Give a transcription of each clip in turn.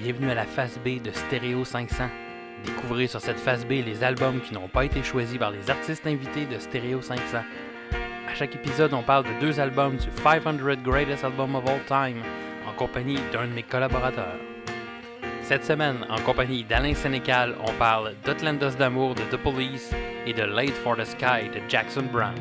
bienvenue à la phase B de Stereo 500. Découvrez sur cette phase B les albums qui n'ont pas été choisis par les artistes invités de Stereo 500. À chaque épisode, on parle de deux albums du 500 Greatest Album of All Time en compagnie d'un de mes collaborateurs. Cette semaine, en compagnie d'Alain Sénécal, on parle d'Otlandos d'amour de The Police et de Late for the Sky de Jackson Brown.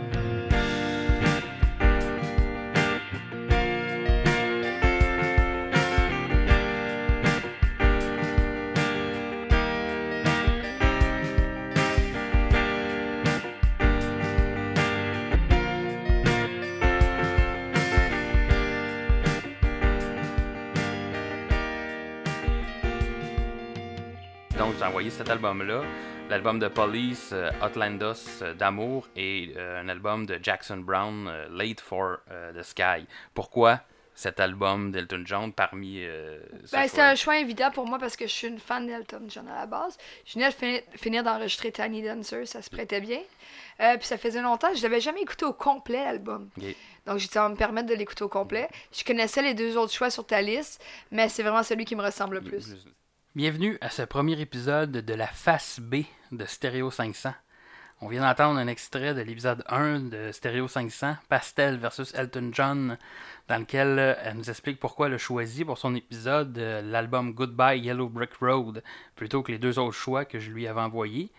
Donc, j'ai envoyé cet album-là, l'album de Police, euh, Outlandos euh, d'amour, et euh, un album de Jackson Brown, euh, Late for euh, the Sky. Pourquoi cet album d'Elton John parmi euh, Ben, c'est un choix évident pour moi parce que je suis une fan d'Elton John à la base. Je venais de fi- finir d'enregistrer Tiny Dancer, ça se prêtait bien. Euh, puis ça faisait longtemps, je l'avais jamais écouté au complet l'album. Donc j'ai dit, ça va me permettre de l'écouter au complet. Je connaissais les deux autres choix sur ta liste, mais c'est vraiment celui qui me ressemble le plus. Bienvenue à ce premier épisode de la face B de Stereo 500. On vient d'entendre un extrait de l'épisode 1 de Stereo 500, Pastel versus Elton John, dans lequel euh, elle nous explique pourquoi elle a choisi pour son épisode euh, l'album Goodbye Yellow Brick Road plutôt que les deux autres choix que je lui avais envoyés.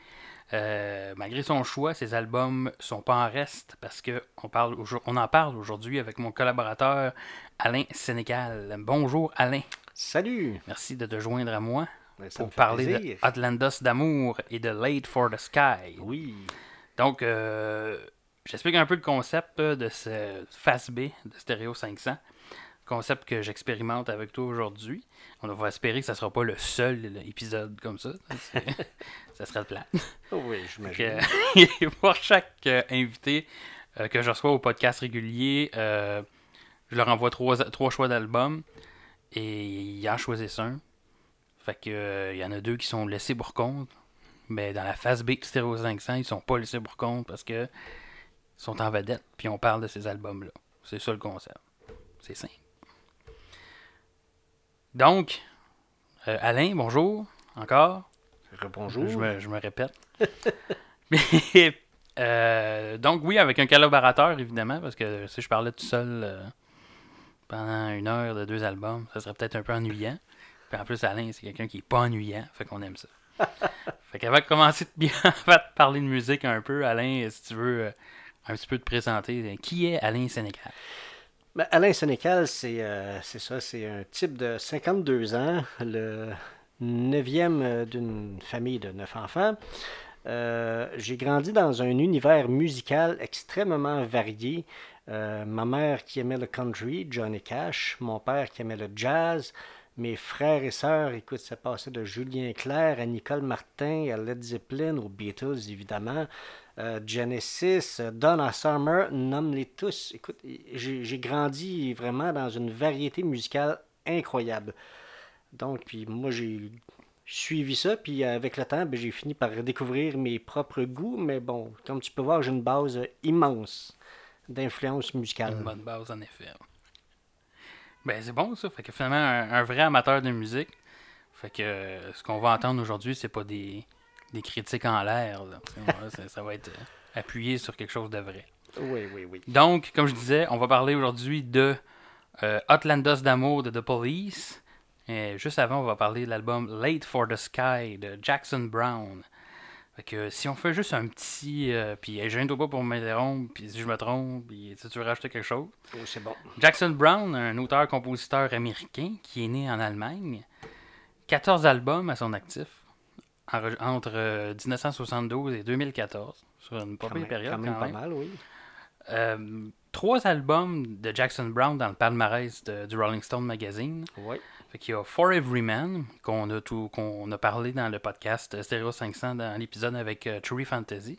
Euh, malgré son choix, ces albums sont pas en reste parce que on, en parle aujourd'hui avec mon collaborateur Alain Sénécal. Bonjour Alain, Salut! merci de te joindre à moi Ben, pour parler plaisir. de Atlantis d'amour et de Late for the Sky. Oui. Donc, euh, j'explique un peu le concept euh, de ce Face B de Stereo 500. Concept que j'expérimente avec toi aujourd'hui. On va espérer que ça sera pas le seul épisode comme ça. Ça serait plat. Oh oui, j'imagine. Que- pour chaque euh, invité euh, que je reçois au podcast régulier, euh, je leur envoie trois, trois choix d'albums et ils en choisissent un. Fait que euh, il y en a deux qui sont laissés pour compte. Mais dans la phase B de Stereo 500, ils sont pas laissés pour compte parce que ils sont en vedette puis on parle de ces albums-là. C'est ça le concept. C'est simple. Donc, euh, Alain, bonjour. Encore? Bonjour. Je me, je me répète. Mais, euh, donc, oui, avec un collaborateur, évidemment, parce que si je parlais tout seul euh, pendant une heure de deux albums, ça serait peut-être un peu ennuyant. Puis en plus, Alain, c'est quelqu'un qui est pas ennuyant, fait qu'on aime ça. fait qu'avant de commencer de bien parler de musique un peu, Alain, si tu veux euh, un petit peu te présenter, euh, qui est Alain Sénécal? Ben, Alain Sénécal, c'est euh, c'est ça, c'est un type de 52 ans, le neuvième d'une famille de neuf enfants. Euh, J'ai grandi dans un univers musical extrêmement varié. Euh, ma mère qui aimait le country, Johnny Cash, mon père qui aimait le jazz, mes frères et sœurs, écoute, ça passait de Julien Clerc à Nicole Martin, à Led Zeppelin, aux Beatles évidemment, euh, Genesis, Donna Summer, nomme-les tous. Écoute, j'ai grandi vraiment dans une variété musicale incroyable. Donc, puis moi, j'ai suivi ça, puis avec le temps, ben, j'ai fini par découvrir mes propres goûts, mais bon, comme tu peux voir, j'ai une base immense d'influence musicale. Une bonne base, en effet. Ben, c'est bon, ça. Fait que finalement, un, un vrai amateur de musique. Fait que euh, ce qu'on va entendre aujourd'hui, c'est pas des, des critiques en l'air. ça, ça va être euh, appuyé sur quelque chose de vrai. Oui, oui, oui. Donc, comme je disais, on va parler aujourd'hui de euh, d'amour de The Police. Et juste avant, on va parler de l'album Late for the Sky de Jackson Brown. Fait que si on fait juste un petit. euh, puis gêne-toi pas pour m'interrompre, puis si je me trompe, puis si tu veux rajouter quelque chose. Oh, c'est bon. Jackson Brown, un auteur-compositeur américain qui est né en Allemagne, 14 albums à son actif entre euh, 1972 et 2014, sur une pas Quand pire même, période quand même quand pas même. mal, oui. Euh, trois albums de Jackson Brown dans le palmarès de- du Rolling Stone Magazine. Oui. Fait y a For Every Man, qu'on a, tout, qu'on a parlé dans le podcast Stereo 500 dans l'épisode avec euh, True Fantasy.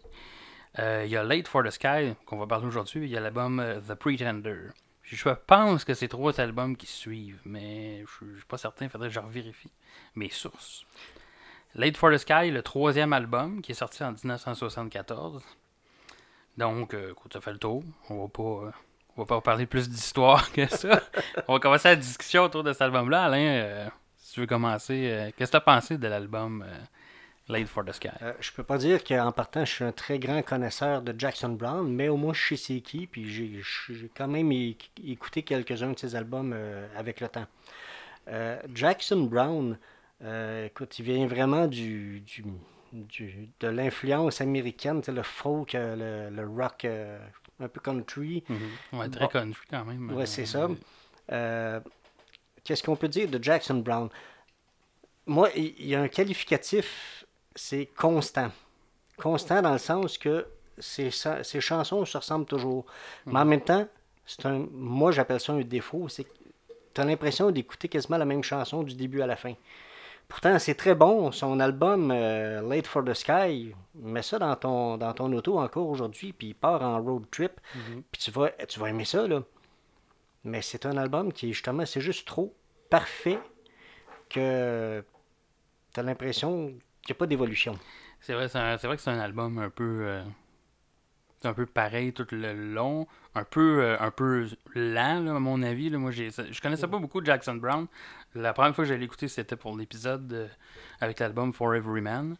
Euh, il y a Late for the Sky, qu'on va parler aujourd'hui. Il y a l'album euh, The Pretender. Je pense que c'est trois albums qui suivent, mais je je suis pas certain, il faudrait que je revérifie mes sources. Late for the Sky, le troisième album, qui est sorti en 1974. Donc, euh, écoute, ça fait le tour. On va pas, euh, on va pas parler plus d'histoire que ça. on va commencer la discussion autour de cet album-là. Alain, euh, si tu veux commencer, euh, qu'est-ce que tu as pensé de l'album euh, Late for the Sky? Euh, je peux pas dire qu'en partant, je suis un très grand connaisseur de Jackson Brown, mais au moins je sais c'est qui, puis j'ai j'ai quand même écouté quelques-uns de ses albums euh, avec le temps. Euh, Jackson Brown, euh, écoute, il vient vraiment du, du, du- de l'influence américaine, tu sais, le folk, le, le rock euh, un peu country. Ouais, très Bon. country quand même. Ouais, Euh, c'est ça. Euh, Qu'est-ce qu'on peut dire de Jackson Brown? Moi, il y a un qualificatif, c'est constant. Constant dans le sens que ses, chansons se ressemblent toujours. Mais en même temps, c'est un, moi j'appelle ça un défaut, c'est que tu as l'impression d'écouter quasiment la même chanson du début à la fin. Pourtant, c'est très bon. Son album euh, Late for the Sky, mets ça dans ton, dans ton auto encore aujourd'hui, puis il part en road trip, puis tu vas, tu vas aimer ça, là. Mais c'est un album qui, justement, c'est juste trop parfait que tu as l'impression qu'il n'y a pas d'évolution. C'est vrai, c'est un- c'est vrai que c'est un album un peu. euh, c'est un peu pareil tout le long. Un peu, euh, un peu lent, là, à mon avis. Là. Moi, je connaissais pas beaucoup Jackson Brown. La première fois que j'allais l'écouter, c'était pour l'épisode euh, avec l'album For Every Man.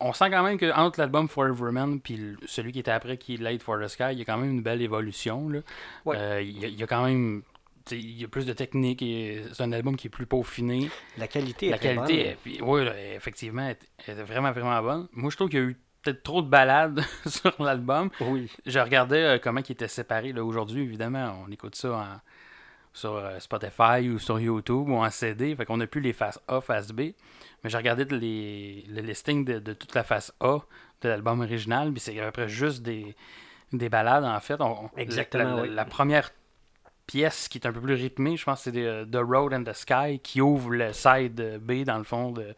On sent quand même que entre l'album For Every Man puis celui qui était après, qui est Late for the Sky, il y a quand même une belle évolution. Là. Ouais. Euh, il, y a, il y a quand même. Il y a plus de technique et c'est un album qui est plus peaufiné. La qualité La est très qualité, bonne. est- puis, effectivement, est, est vraiment, vraiment bonne. Moi, je trouve qu'il y a eu peut-être trop de balades sur l'album. Oui. Je regardais euh, comment il était séparé. Là, aujourd'hui, évidemment, on écoute ça en- sur euh, Spotify ou sur YouTube ou en CD. Fait qu'on n'a plus les faces A, face B. Mais j'ai regardé les, le listing de, de toute la face A de l'album original. Puis c'est à peu près juste des, des balades, en fait. On- Exactement, la, la- oui. la première pièce qui est un peu plus rythmée, je pense c'est de- The Road and the Sky qui ouvre le side B dans le fond de,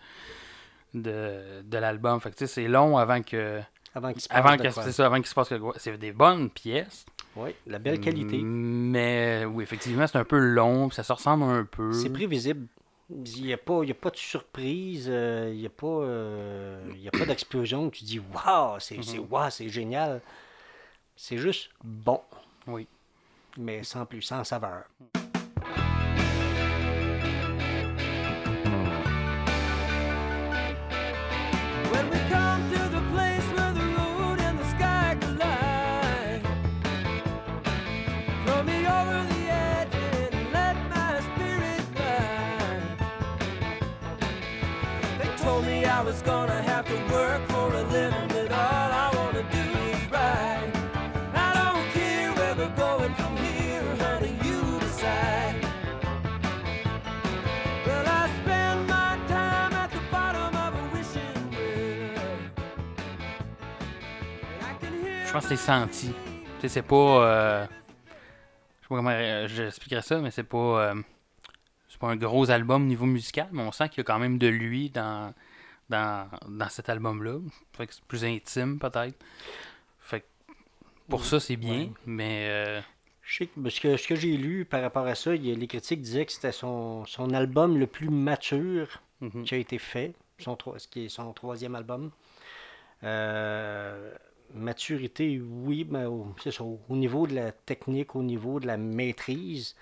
de, de l'album. Fait que c'est long avant que. Avant qu'il se passe Avant que c'est ça, avant qu'il se passe quelque chose. C'est des bonnes pièces. Oui, la belle qualité. Mais oui, effectivement, c'est un peu long, ça se ressemble un peu. C'est prévisible. Il n'y a, pas- il y a pas de surprise, euh, il n'y a pas, euh, il y a pas d'explosion. que Tu dis, waouh, c'est Mhm. waouh, c'est génial. C'est juste bon, Oui. mais sans plus, sans saveur. Pense que c'est senti. Tu sais, c'est pas. euh, Je sais pas comment euh, j'expliquerais ça, mais c'est pas. euh, C'est pas un gros album niveau musical, mais on sent qu'il y a quand même de lui dans, dans, dans cet album-là. Fait que c'est plus intime, peut-être. Fait que pour ça, c'est bien, mais. euh, Je sais que ce que, ce que j'ai lu par rapport à ça, il les critiques disaient que c'était son, son album le plus mature mhm. qui a été fait, son, ce qui est son troisième album. Euh, maturité, oui, mais au, c'est ça, au au niveau de la technique, au niveau de la maîtrise,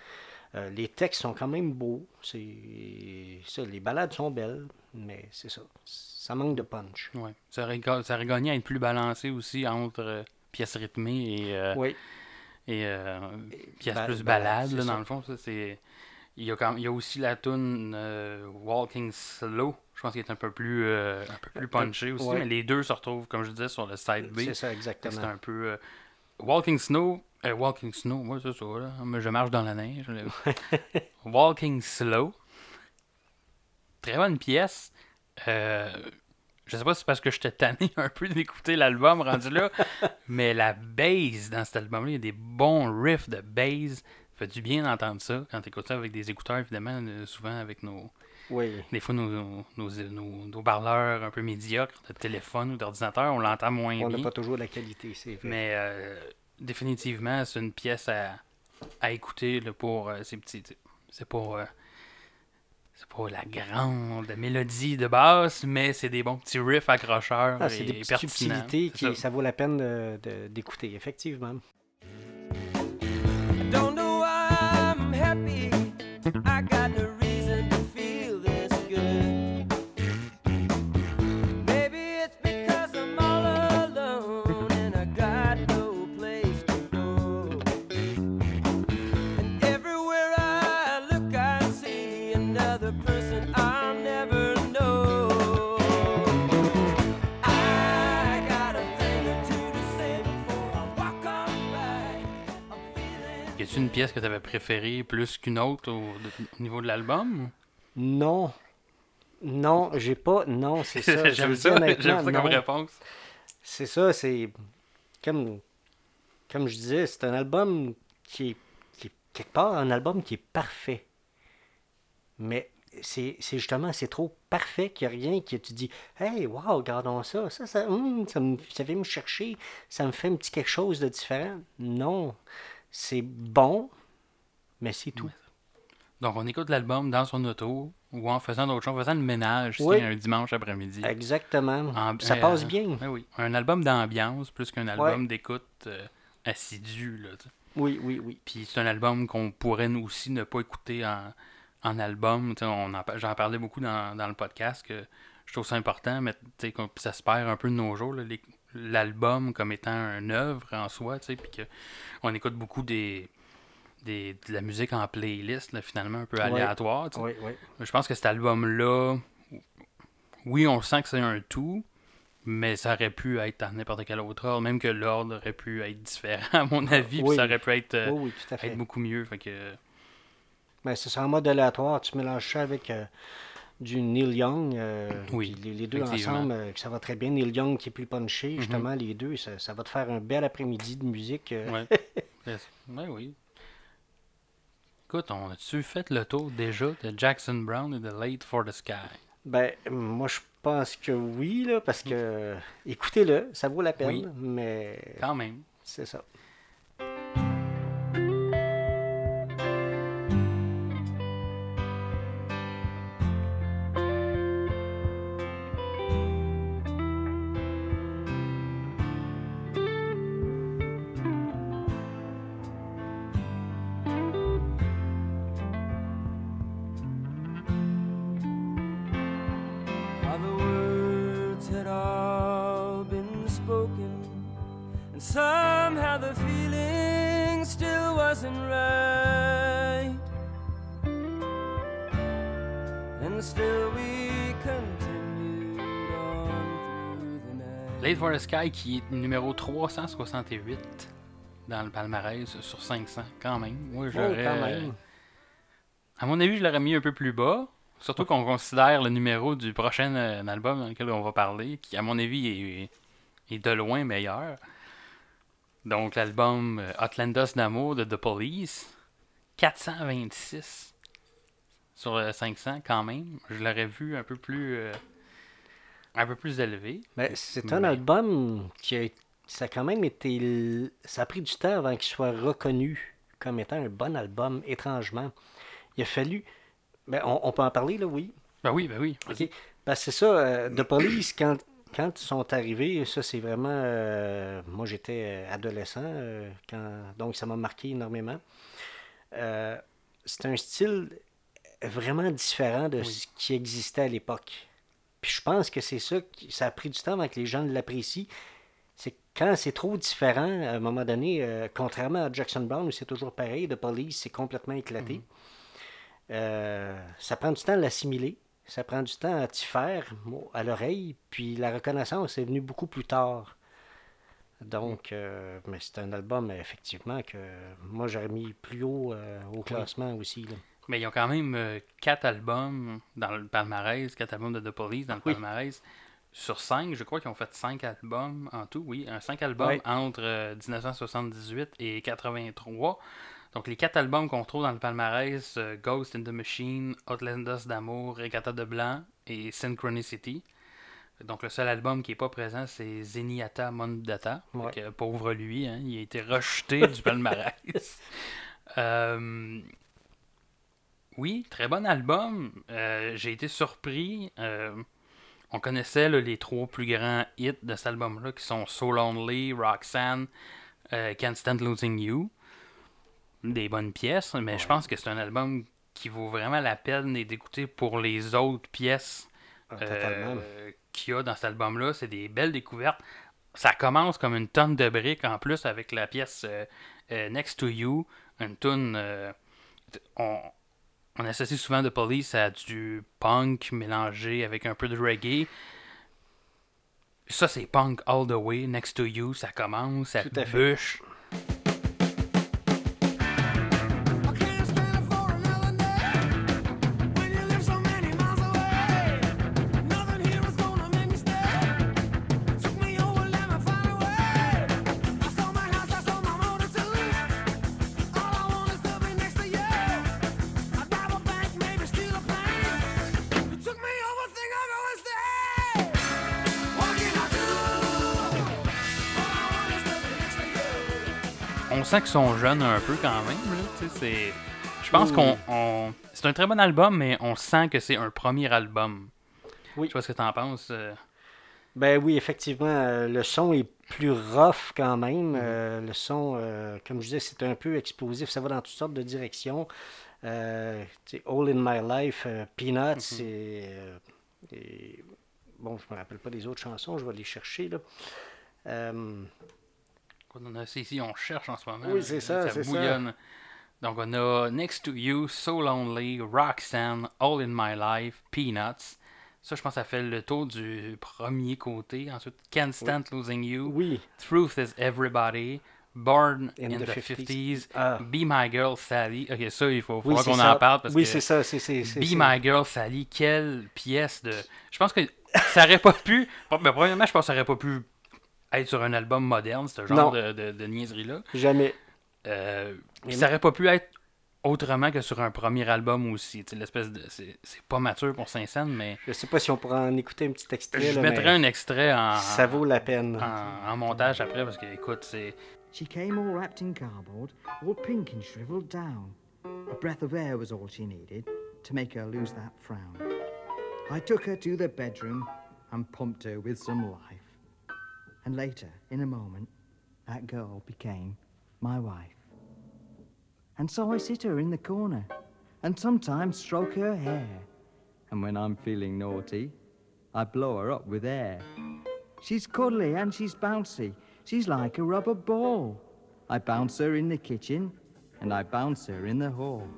euh, les textes sont quand même beaux. C'est ça, les balades sont belles, mais c'est ça. Ça manque de punch. Ouais. Ça, ça aurait gagné à être plus balancé aussi entre euh, pièces rythmées et, euh, Oui, et pièces ba- plus balade, balades, ça. dans le fond. Ça, c'est... Il, y a quand- il y a aussi la tune euh, Walking Slow, je pense qu'il est un peu plus, euh, un peu plus punché aussi, ouais. mais les deux se retrouvent, comme je disais, sur le side B. c'est ça C'est exactement. un peu... euh, Walking Snow, euh, Walking Snow, moi c'est ça, là. Je marche dans la neige. Walking Slow, très bonne pièce. Euh, je sais pas si c'est parce que j'étais tanné un peu d'écouter l'album rendu là, mais la bass dans cet album-là, il y a des bons riffs de bass. Ça fait du bien d'entendre ça quand tu écoutes ça avec des écouteurs, évidemment, euh, souvent avec nos. Oui, Des fois, nos, nos, nos, nos- nos parleurs un peu médiocres de téléphone ou d'ordinateur, on l'entend moins on n'a bien. pas toujours la qualité, c'est vrai. Mais euh, définitivement, c'est une pièce à, à écouter là, pour euh, ces petits. C'est pas. euh, c'est pas la grande mélodie de basse, mais c'est des bons petits riffs accrocheurs Ah, c'est des petites subtilités qui ça. ça. vaut la peine d'écouter, effectivement. Y a-tu une pièce que tu avais préférée plus qu'une autre au, au niveau de l'album? Non. Non, j'ai pas. Non, c'est ça. J'aime ça, j'aime ça comme non. réponse. C'est ça, c'est. Comme, comme je disais, c'est un album qui est, qui est quelque part un album qui est parfait. Mais c'est justement, c'est trop parfait qu'il n'y a rien que tu dis Hey, wow, regardons ça, ça, ça, hum, ça, me, ça vient me chercher, ça me fait un petit quelque chose de différent. Non, c'est bon, mais c'est tout. Donc, on écoute l'album dans son auto ou en faisant d'autres choses, en faisant le ménage Oui. un dimanche après-midi. Exactement. En- ça euh, passe bien. Oui, oui. Un album d'ambiance plus qu'un album d'écoute euh, assidu. Là. Oui, oui, oui. Puis c'est un album qu'on pourrait nous aussi ne pas écouter en, en album. J'en parlais beaucoup dans, dans le podcast que je trouve ça important, mais tu sais, qu'on- puis ça se perd un peu de nos jours, là, les- l'album comme étant une œuvre en soi, tu sais, puis que on écoute beaucoup des, des, de la musique en playlist, là, finalement, un peu aléatoire. Oui, oui. Je pense que cet album-là, oui, on sent que c'est un tout, mais ça aurait pu être dans n'importe quel autre ordre, même que l'ordre aurait pu être différent, à mon avis, puis ça aurait pu être, euh, à être beaucoup mieux. Fait que, Mais c'est en mode aléatoire. Tu mélanges ça avec euh, du Neil Young. euh, Oui, les, les deux ensemble, euh, que ça va très bien. Neil Young qui est plus Mhm. punché, justement, les deux, ça, ça va te faire un bel après-midi de musique. euh. ouais. Yes. Ouais, oui. Écoute, on a-tu fait le tour déjà de Jackson Brown et de Late for the Sky? Ben, moi, je pense que oui, là, parce que écoutez-le, ça vaut la peine, Oui. mais Quand même. c'est ça. Night. For the Sky qui est numéro 368 dans le palmarès sur 500, quand même. Moi, Oh, j'aurais. même. À mon avis, je l'aurais mis un peu plus bas. Surtout qu'on considère le numéro du prochain euh, album dans lequel on va parler, qui, à mon avis, est, est de loin meilleur. Donc, l'album euh, Outlanders d'amour de The Police, 426 sur euh, 500 quand même. Je l'aurais vu un peu plus, euh, un peu plus élevé. Mais c'est un Mais- album qui a, ça a quand même été. Ça a pris du temps avant qu'il soit reconnu comme étant un bon album, étrangement. Il a fallu. Ben, on, on peut en parler, là, oui? Ben oui, ben oui. Ben, c'est ça. euh, The Police, quand, quand ils sont arrivés, ça, c'est vraiment. euh, moi, j'étais euh, adolescent, euh, quand, donc ça m'a marqué énormément. C'est un style vraiment différent de Oui. ce qui existait à l'époque. Puis je pense que c'est ça qui. Ça a pris du temps avant que les gens l'apprécient. C'est quand c'est trop différent, à un moment donné, euh, contrairement à Jackson Brown, où c'est toujours pareil, The Police, c'est complètement éclaté. Euh, ça prend du temps à l'assimiler. Ça prend du temps à t'y faire à l'oreille. Puis la reconnaissance est venue beaucoup plus tard. Donc, euh, mais c'est un album, effectivement, que moi j'aurais mis plus haut euh, au classement aussi. là. Mais ils ont quand même euh, quatre albums dans le palmarès, quatre albums de The Police dans le Oui. palmarès. Sur cinq, je crois qu'ils ont fait cinq albums en tout, oui. Un cinq albums entre euh, 1978 et 83. Donc les quatre albums qu'on trouve dans le palmarès, euh, Ghost in the Machine, Outlanders d'amour, Regatta de Blanc et Synchronicity. Donc le seul album qui n'est pas présent, c'est Zenyatta Mondata. Ouais. que, pauvre lui, hein, il a été rejeté du palmarès. Euh, oui, très bon album. Euh, J'ai été surpris. Euh, on connaissait là, les trois plus grands hits de cet album-là qui sont So Lonely, Roxanne, euh, Can't Stand Losing You. Des bonnes pièces, mais je pense que c'est un album qui vaut vraiment la peine d'écouter pour les autres pièces Ah, qu'il y a dans cet album-là. C'est des belles découvertes. Ça commence comme une tonne de briques en plus avec la pièce Next to You, une tonne. on, on associe souvent The Police à du punk mélangé avec un peu de reggae. Ça, c'est punk all the way. Next to You, ça commence, ça fait. Sent qu'ils sont jeunes un peu quand même. c'est- Je pense Oui. qu'on. on- C'est un très bon album, mais on sent que c'est un premier album. Oui. Je sais pas ce que t'en penses. euh. Ben oui, effectivement, euh, le son est plus rough quand même. Euh, le son, euh, comme je disais, c'est un peu explosif. Ça va dans toutes sortes de directions. All in My Life, Peanuts, euh, et- bon, je me rappelle pas des autres chansons, je vais les chercher. Là. On a- ici, on cherche en ce moment. Oui, c'est ça, c'est ça. bouillonne. Donc, on a Next to You, So Lonely, Roxanne, All in My Life, Peanuts. Ça, je pense ça fait le tour du premier côté. Ensuite, Can't Stand Losing You, oui, Truth is Everybody, Born in, In the, the 50s, 50s. Ah. Be My Girl Sally. Ok, ça, il faut, oui qu'on ça. en parle parce oui, c'est ça. c'est Be My Girl Sally, quelle pièce de. Je pense que ça aurait pas pu. Bon, ben, premièrement, je pense que ça aurait pas pu être sur un album moderne, ce genre de, de, de niaiserie-là. Jamais. Euh, ça aurait pas pu être autrement que sur un premier album aussi. L'espèce de. C'est c'est pas mature pour Saint-Saëns, mais Je sais pas si on pourra en écouter un petit extrait. je là, mettrai mais un extrait en, Ça vaut la peine. en, en montage après parce que, écoute, c'est. She came all wrapped in cardboard, all pink and shriveled down. A breath of air was all she needed to make her lose that frown. I took her to the bedroom and pumped her with some life. And later, in a moment, that girl became my wife. And so I sit her in the corner and sometimes stroke her hair. And when I'm feeling naughty, I blow her up with air. She's cuddly and she's bouncy. She's like a rubber ball. I bounce her in the kitchen and I bounce her in the hall.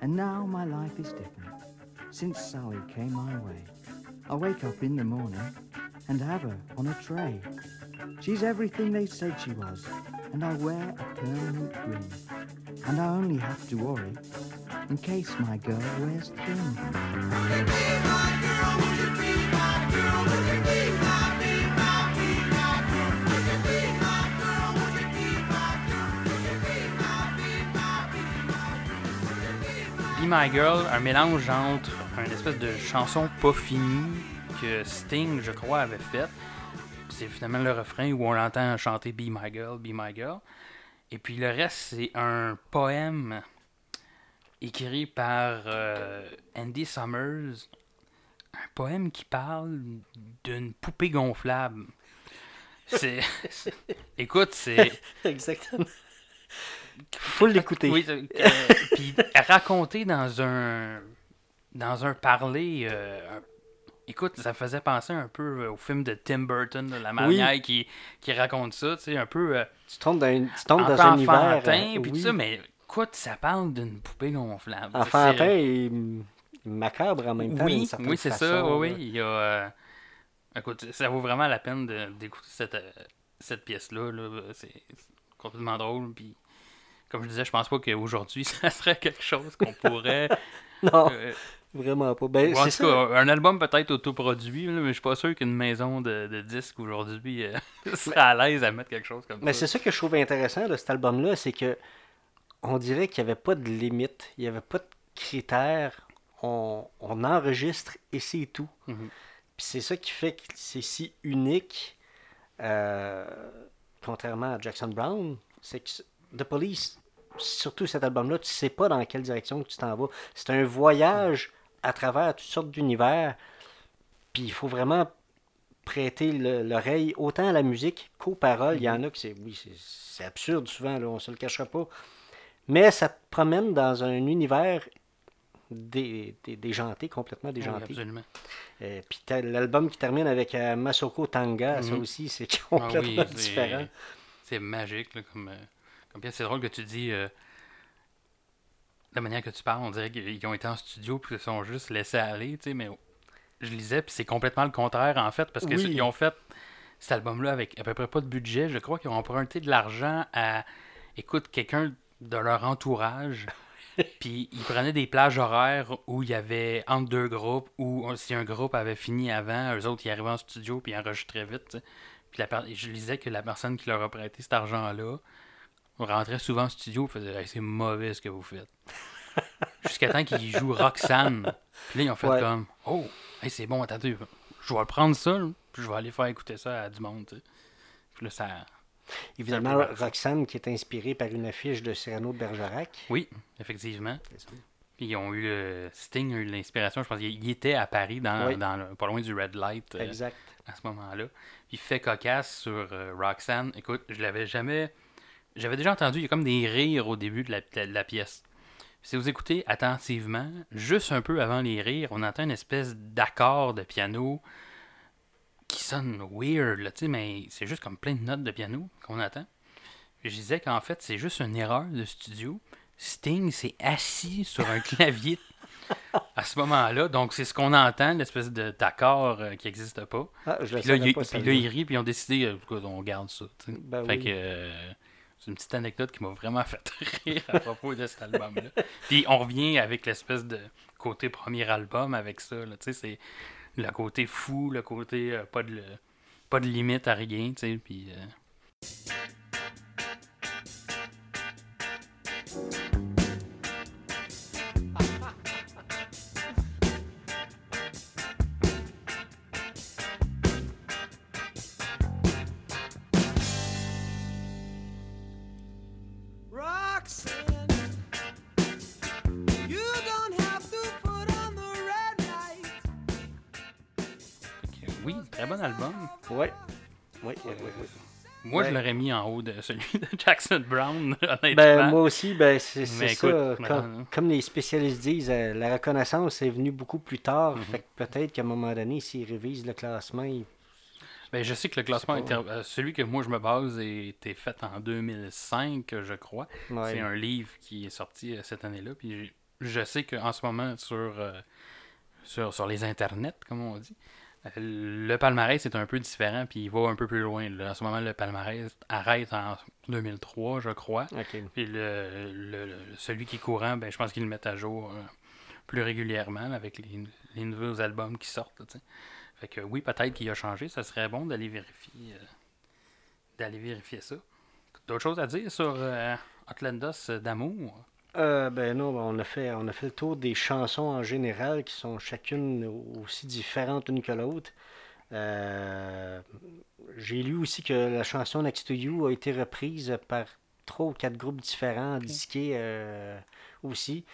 And now my life is different. Since Sally came my way, I wake up in the morning and have her on a tray. She's everything they said she was, and I wear a permanent grin. And I only have to worry in case my girl wears thin. Be My Girl, un mélange entre une espèce de chanson pas finie que Sting, je crois, avait faite. C'est finalement le refrain où on l'entend chanter Be My Girl, Be My Girl. Et puis le reste, c'est un poème écrit par euh, Andy Summers. Un poème qui parle d'une poupée gonflable. C'est. Écoute, c'est. Exactement. Faut l'écouter. Oui, euh, euh, puis raconté dans un dans un parler. euh, un- écoute, ça faisait penser un peu euh, au film de Tim Burton, de la manière qui, qui raconte ça, tu sais, un peu euh, Tu tombes dans, une- tu tombes un dans un univers. enfantin, euh, puis oui, ça, mais écoute, ça parle d'une poupée gonflable. Enfantin et macabre en même temps. Oui, oui, c'est ça, oui, oui. Il y a, euh, écoute, ça vaut vraiment la peine d'écouter cette, cette pièce-là. là. C'est c'est complètement drôle. Puis, comme je disais, je pense pas qu'aujourd'hui, ça serait quelque chose qu'on pourrait. Non, euh, vraiment pas. Ben, ou en c'est tout ça. cas, un album peut-être autoproduit, mais je suis pas sûr qu'une maison de, de disques aujourd'hui euh, serait à l'aise à mettre quelque chose comme Mais ça. c'est ça que je trouve intéressant de cet album-là, c'est que on dirait qu'il n'y avait pas de limite, il n'y avait pas de critères. On, on enregistre et c'est tout. Mhm. Puis c'est ça qui fait que c'est si unique, euh, contrairement à Jackson Brown, c'est que The Police, surtout cet album-là, tu sais pas dans quelle direction que tu t'en vas. C'est un voyage à travers toutes sortes d'univers. Puis il faut vraiment prêter le- l'oreille autant à la musique qu'aux paroles. Il y en a que c'est, oui, c'est- absurde souvent, là, on se le cachera pas. Mais ça te promène dans un univers dé- dé- déjanté, complètement Oui, déjanté. absolument. Euh, Puis l'album qui termine avec euh, Masoko Tanga, ça Mhm. aussi, c'est Ah complètement oui, différent. C'est magique, là, comme, euh, comme pièce. C'est drôle que tu dis. La manière que tu parles, on dirait qu'ils ont été en studio puis qu'ils se sont juste laissés aller, tu sais, mais je lisais, puis c'est complètement le contraire, en fait, parce Oui. qu'ils ont fait cet album-là avec à peu près pas de budget. Je crois qu'ils ont emprunté de l'argent à, écoute, quelqu'un de leur entourage. Puis ils prenaient des plages horaires où il y avait entre deux groupes, ou si un groupe avait fini avant, eux autres ils arrivaient en studio puis ils enregistraient vite. Puis la je lisais que la personne qui leur a prêté cet argent-là rentrait souvent en studio et faisait Hey, c'est mauvais ce que vous faites. Jusqu'à temps qu'ils jouent Roxanne. Puis là, ils ont fait Ouais. comme Oh, hey, c'est bon, attendez, je vais prendre ça, là, puis je vais aller faire écouter ça à du monde. Puis là, ça, Évidemment. Roxane, qui est inspirée par une affiche de Cyrano de Bergerac. Oui, effectivement. Puis ils ont eu le Sting a eu l'inspiration. Je pense qu'il était à Paris, dans, Oui. dans le- pas loin du Red Light euh, Exact. à ce moment-là. Puis fait cocasse sur euh, Roxanne. Écoute, je l'avais jamais. J'avais déjà entendu, il y a comme des rires au début de la, de la pièce. Si vous écoutez attentivement, juste un peu avant les rires, on entend une espèce d'accord de piano qui sonne weird, là, tu sais, mais c'est juste comme plein de notes de piano qu'on entend. Je disais qu'en fait, c'est juste une erreur de studio. Sting s'est assis sur un clavier à ce moment-là, donc c'est ce qu'on entend, l'espèce de d'accord euh, qui n'existe pas. Ah, je Puis là, il, pas, puis là, il rit, puis ils ont décidé, euh, on garde ça. Ben fait oui. que euh, c'est une petite anecdote qui m'a vraiment fait rire à propos de cet album-là. Puis on revient avec l'espèce de côté premier album avec ça. Tu sais, c'est le côté fou, le côté euh, pas de pas de limite à rien, tu sais. Puis euh, très bon album. Ouais. Oui, oui, oui, oui. Moi, je l'aurais mis en haut de celui de Jackson Brown, honnêtement. Ben, moi aussi, ben, c'est ça. comme, maintenant- comme les spécialistes disent, euh, la reconnaissance est venue beaucoup plus tard. Mhm. Fait que peut-être qu'à un moment donné, s'ils révisent le classement, ils- Ben, je sais que le classement, était, euh, celui que moi je me base, a été fait en 2005, je crois. Ouais. C'est un livre qui est sorti euh, cette année-là. Puis je sais qu'en ce moment, sur, euh, sur, sur les internets, comme on dit, le palmarès est un peu différent, puis il va un peu plus loin. là. En ce moment, le palmarès arrête en 2003, je crois. Puis le, le- celui qui est courant, ben, je pense qu'ils le mettent à jour euh, plus régulièrement avec les, les nouveaux albums qui sortent. là, fait que oui, peut-être qu'il a changé. Ça serait bon d'aller vérifier euh, d'aller vérifier ça. D'autres choses à dire sur euh, Atlantis euh, d'amour? Euh, ben non, ben, on a, fait, on a fait le tour des chansons en général qui sont chacune aussi différentes l'une que l'autre. Euh, J'ai lu aussi que la chanson Next to You a été reprise par trois ou quatre groupes différents, disqués euh, aussi.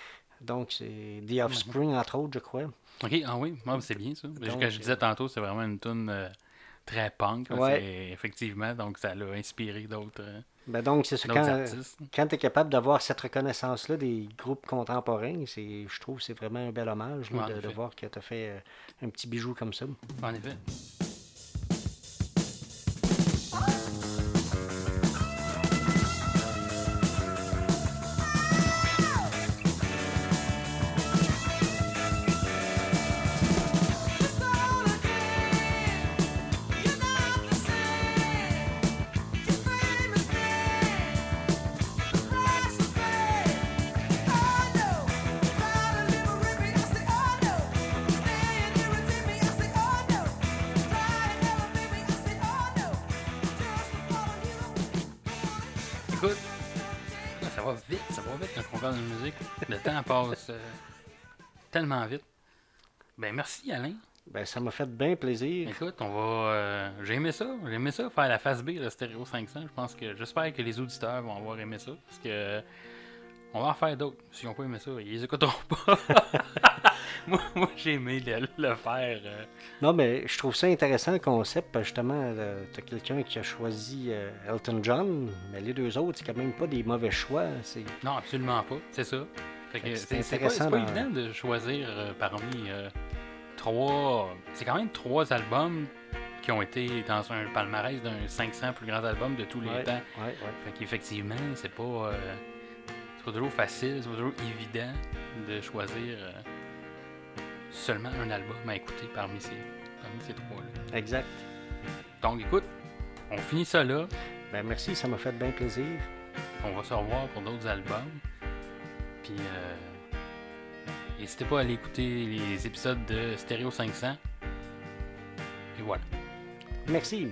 Donc, c'est The Offspring, entre autres, je crois. Ok, ah oui, ah, c'est bien ça. Donc, Comme je disais euh, tantôt, c'est vraiment une tune très punk. Ouais. Effectivement, donc ça l'a inspiré d'autres Ben donc, c'est ça. Quand, quand tu es capable d'avoir cette reconnaissance-là des groupes contemporains, c'est, je trouve que c'est vraiment un bel hommage Ouais, de, de voir que tu as fait euh, un petit bijou comme ça. En effet. Écoute, ça va vite, ça va vite quand on parle de musique. Le temps passe euh, tellement vite. Ben merci Alain. Ben, ça m'a fait bien plaisir. Écoute, on va. euh, j'ai aimé ça. J'ai aimé ça faire la phase B de Stereo 500. Je pense que j'espère que les auditeurs vont avoir aimé ça. Parce que on va en faire d'autres. S'ils n'ont pas aimé ça, ils les écouteront pas. moi, moi, j'ai aimé le, le faire. euh, Non, mais je trouve ça intéressant le concept. parce que Justement, tu as quelqu'un qui a choisi euh, Elton John, mais les deux autres, c'est quand même pas des mauvais choix. C'est Non, absolument pas. C'est ça. C'est pas, intéressant pas dans- évident de choisir euh, parmi euh, trois. C'est quand même trois albums qui ont été dans un palmarès d'un 500 plus grands albums de tous les Ouais, temps. ouais, ouais. Fait qu'effectivement, c'est pas, euh, c'est pas toujours facile, c'est pas toujours évident de choisir euh, seulement un album à écouter parmi ces, parmi ces trois-là. Exact. Donc écoute, on finit ça là. Ben, merci, ça m'a fait bien plaisir. On va se revoir pour d'autres albums. Puis, euh, n'hésitez pas à aller écouter les épisodes de Stereo 500. Et voilà. Merci.